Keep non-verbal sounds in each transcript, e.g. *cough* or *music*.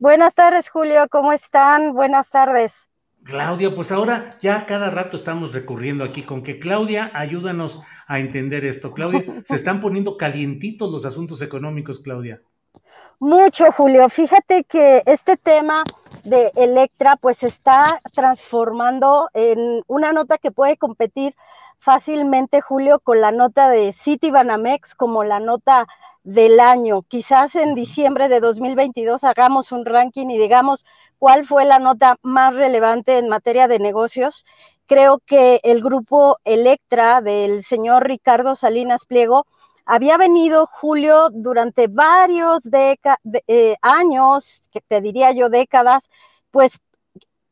Buenas tardes, Julio. ¿Cómo están? Buenas tardes. Claudia, pues ahora ya cada rato estamos recurriendo aquí con que Claudia, ayúdanos a entender esto. Claudia, *laughs* se están poniendo calientitos los asuntos económicos, Claudia. Mucho, Julio. Fíjate que este tema de Electra pues se está transformando en una nota que puede competir fácilmente, Julio, con la nota de City Banamex como la nota del año. Quizás en diciembre de 2022 hagamos un ranking y digamos cuál fue la nota más relevante en materia de negocios. Creo que el grupo Electra del señor Ricardo Salinas Pliego había venido, Julio, durante varios eh, años, que te diría yo décadas, pues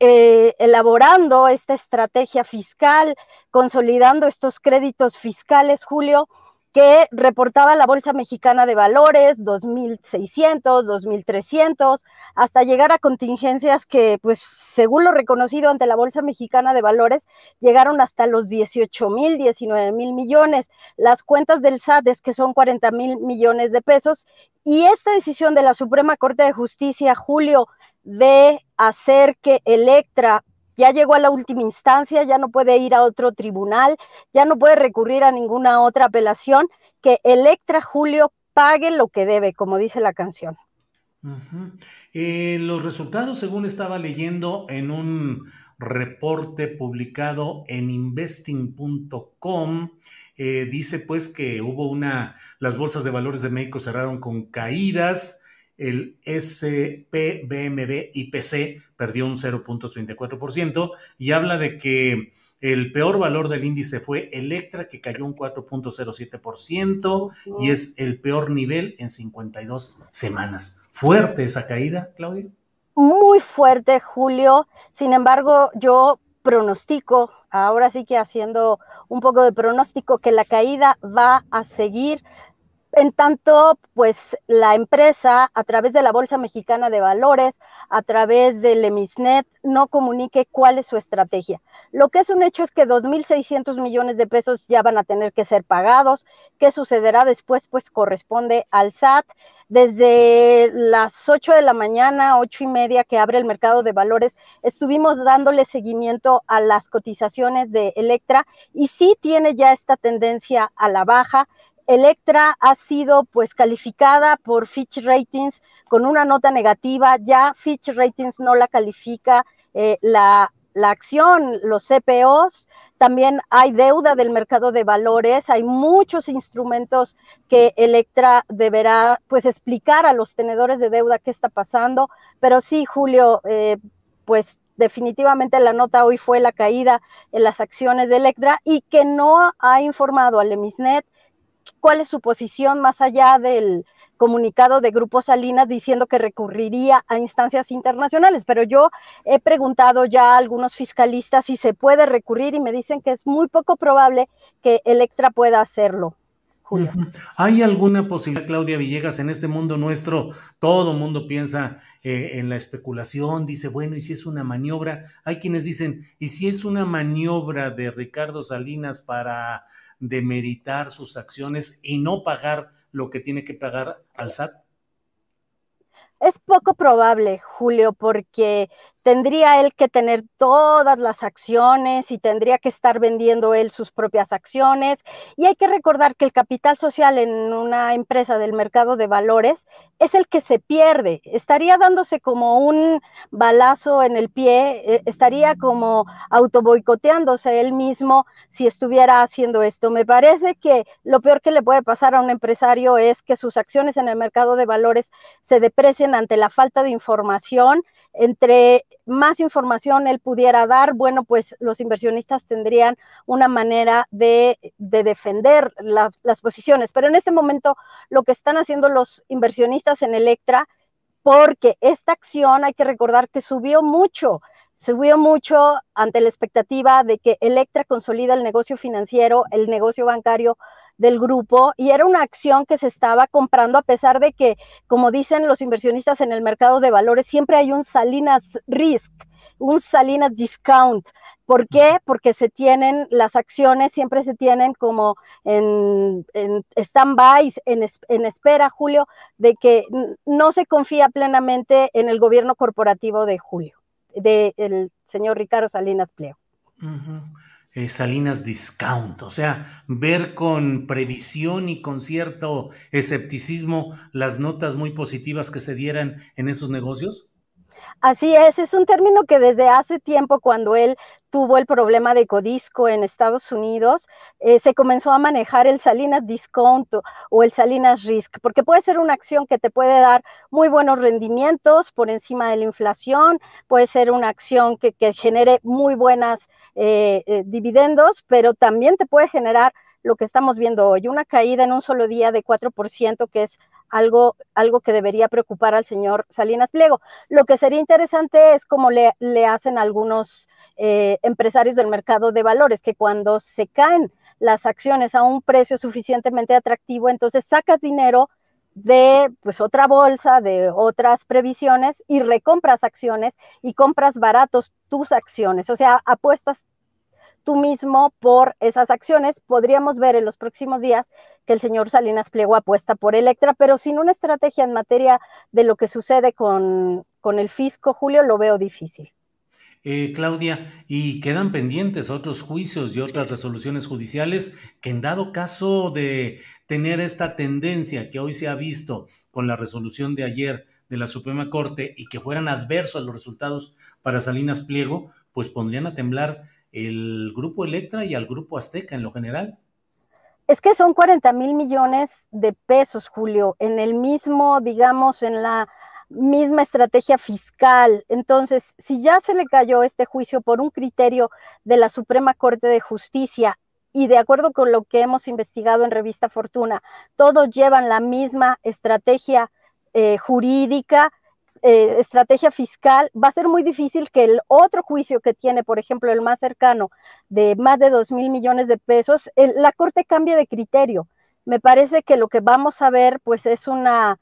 eh, elaborando esta estrategia fiscal, consolidando estos créditos fiscales, Julio, que reportaba la Bolsa Mexicana de Valores, 2.600, 2.300, hasta llegar a contingencias que, pues, según lo reconocido ante la Bolsa Mexicana de Valores, llegaron hasta los 18.000, 19.000 millones. Las cuentas del SAT es que son 40.000 millones de pesos. Y esta decisión de la Suprema Corte de Justicia, Julio, de hacer que Electra ya llegó a la última instancia, ya no puede ir a otro tribunal, ya no puede recurrir a ninguna otra apelación, que Electra Julio pague lo que debe, como dice la canción. Eh, los resultados, según estaba leyendo en un reporte publicado en investing.com, eh, dice pues que hubo una, las bolsas de valores de México cerraron con caídas, el SP, BMB y PC perdió un 0.34% y habla de que el peor valor del índice fue Electra, que cayó un 4.07% y es el peor nivel en 52 semanas. ¿Fuerte esa caída, Claudia? Muy fuerte, Julio. Sin embargo, yo pronostico, ahora sí que haciendo un poco de pronóstico, que la caída va a seguir en tanto, pues la empresa, a través de la Bolsa Mexicana de Valores, a través del EMISNET, no comunique cuál es su estrategia. Lo que es un hecho es que 2.600 millones de pesos ya van a tener que ser pagados. ¿Qué sucederá después? Pues corresponde al SAT. Desde las 8 de la mañana, ocho y media que abre el mercado de valores, estuvimos dándole seguimiento a las cotizaciones de Electra y sí tiene ya esta tendencia a la baja. Electra ha sido pues calificada por Fitch Ratings con una nota negativa, ya Fitch Ratings no la califica eh, la, la acción, los CPOs, también hay deuda del mercado de valores, hay muchos instrumentos que Electra deberá pues explicar a los tenedores de deuda qué está pasando, pero sí, Julio, eh, pues definitivamente la nota hoy fue la caída en las acciones de Electra y que no ha informado al Emisnet cuál es su posición más allá del comunicado de Grupo Salinas diciendo que recurriría a instancias internacionales, pero yo he preguntado ya a algunos fiscalistas si se puede recurrir y me dicen que es muy poco probable que Electra pueda hacerlo. Julio. ¿Hay alguna posibilidad, Claudia Villegas, en este mundo nuestro? Todo mundo piensa eh, en la especulación, dice, bueno, ¿y si es una maniobra? Hay quienes dicen, ¿y si es una maniobra de Ricardo Salinas para demeritar sus acciones y no pagar lo que tiene que pagar al SAT? Es poco probable, Julio, porque tendría él que tener todas las acciones y tendría que estar vendiendo él sus propias acciones. Y hay que recordar que el capital social en una empresa del mercado de valores es el que se pierde. Estaría dándose como un balazo en el pie, eh, estaría como autoboicoteándose él mismo si estuviera haciendo esto. Me parece que lo peor que le puede pasar a un empresario es que sus acciones en el mercado de valores se deprecien ante la falta de información entre más información él pudiera dar, bueno, pues los inversionistas tendrían una manera de, defender las posiciones. Pero en ese momento lo que están haciendo los inversionistas en Electra, porque esta acción hay que recordar que subió mucho, subió mucho ante la expectativa de que Electra consolida el negocio financiero, el negocio bancario del grupo y era una acción que se estaba comprando a pesar de que, como dicen los inversionistas en el mercado de valores, siempre hay un Salinas Risk, un Salinas Discount. ¿Por qué? Porque se tienen las acciones, siempre se tienen como en, en stand-by, en, en, espera, Julio, de que no se confía plenamente en el gobierno corporativo de Julio, del señor Ricardo Salinas Pleo. Eh, Salinas Discount, o sea, ver con previsión y con cierto escepticismo las notas muy positivas que se dieran en esos negocios? Así es, es un término que desde hace tiempo, cuando él tuvo el problema de Codisco en Estados Unidos, eh, se comenzó a manejar el Salinas Discount o el Salinas Risk, porque puede ser una acción que te puede dar muy buenos rendimientos por encima de la inflación, puede ser una acción que, genere muy buenas eh, eh, dividendos, pero también te puede generar lo que estamos viendo hoy, una caída en un solo día de 4%, que es algo, algo que debería preocupar al señor Salinas Pliego. Lo que sería interesante es como le, le hacen algunos eh, empresarios del mercado de valores, que cuando se caen las acciones a un precio suficientemente atractivo, entonces sacas dinero de pues otra bolsa, de otras previsiones y recompras acciones y compras baratos tus acciones, o sea, apuestas tú mismo por esas acciones. Podríamos ver en los próximos días que el señor Salinas Pliego apuesta por Electra, pero sin una estrategia en materia de lo que sucede con, con el fisco, Julio, lo veo difícil. Eh, Claudia, y quedan pendientes otros juicios y otras resoluciones judiciales que en dado caso de tener esta tendencia que hoy se ha visto con la resolución de ayer de la Suprema Corte y que fueran adversos a los resultados para Salinas Pliego, pues pondrían a temblar el grupo Electra y al grupo Azteca en lo general. Es que son 40 mil millones de pesos, Julio, en el mismo, digamos, en la misma estrategia fiscal. Entonces, si ya se le cayó este juicio por un criterio de la Suprema Corte de Justicia y de acuerdo con lo que hemos investigado en Revista Fortuna, todos llevan la misma estrategia eh, jurídica, eh, estrategia fiscal, va a ser muy difícil que el otro juicio que tiene, por ejemplo, el más cercano, de más de 2 mil millones de pesos, la Corte cambie de criterio. Me parece que lo que vamos a ver, pues, es una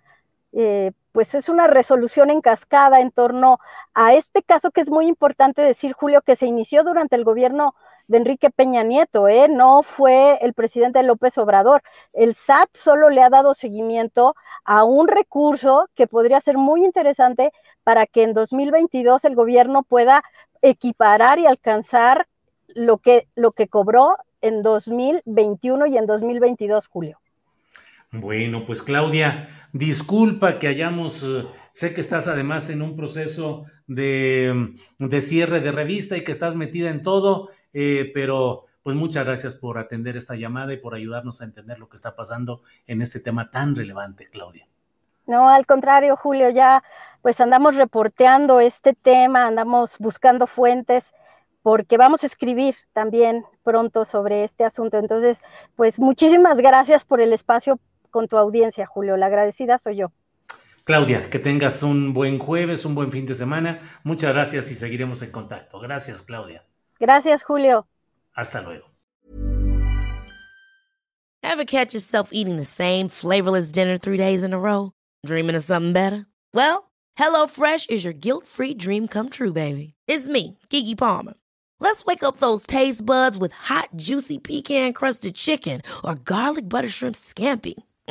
eh, pues es una resolución en cascada en torno a este caso que es muy importante decir, Julio, que se inició durante el gobierno de Enrique Peña Nieto, ¿eh? no fue el presidente López Obrador. El SAT solo le ha dado seguimiento a un recurso que podría ser muy interesante para que en 2022 el gobierno pueda equiparar y alcanzar lo que, lo que cobró en 2021 y en 2022, Julio. Bueno, pues Claudia, disculpa que hayamos, eh, sé que estás además en un proceso de, de, cierre de revista y que estás metida en todo, eh, pero pues muchas gracias por atender esta llamada y por ayudarnos a entender lo que está pasando en este tema tan relevante, Claudia. No, al contrario, Julio, ya pues andamos reporteando este tema, andamos buscando fuentes porque vamos a escribir también pronto sobre este asunto. Entonces, pues muchísimas gracias por el espacio con tu audiencia, Julio. La agradecida soy yo. Claudia, que tengas un buen jueves, un buen fin de semana. Muchas gracias y seguiremos en contacto. Gracias, Claudia. Gracias, Julio. Hasta luego. Ever catch yourself eating the same flavorless dinner three days in a row? Dreaming of something better? Well, HelloFresh is your guilt-free dream come true, baby. It's me, Kiki Palmer. Let's wake up those taste buds with hot, juicy pecan-crusted chicken or garlic butter shrimp scampi.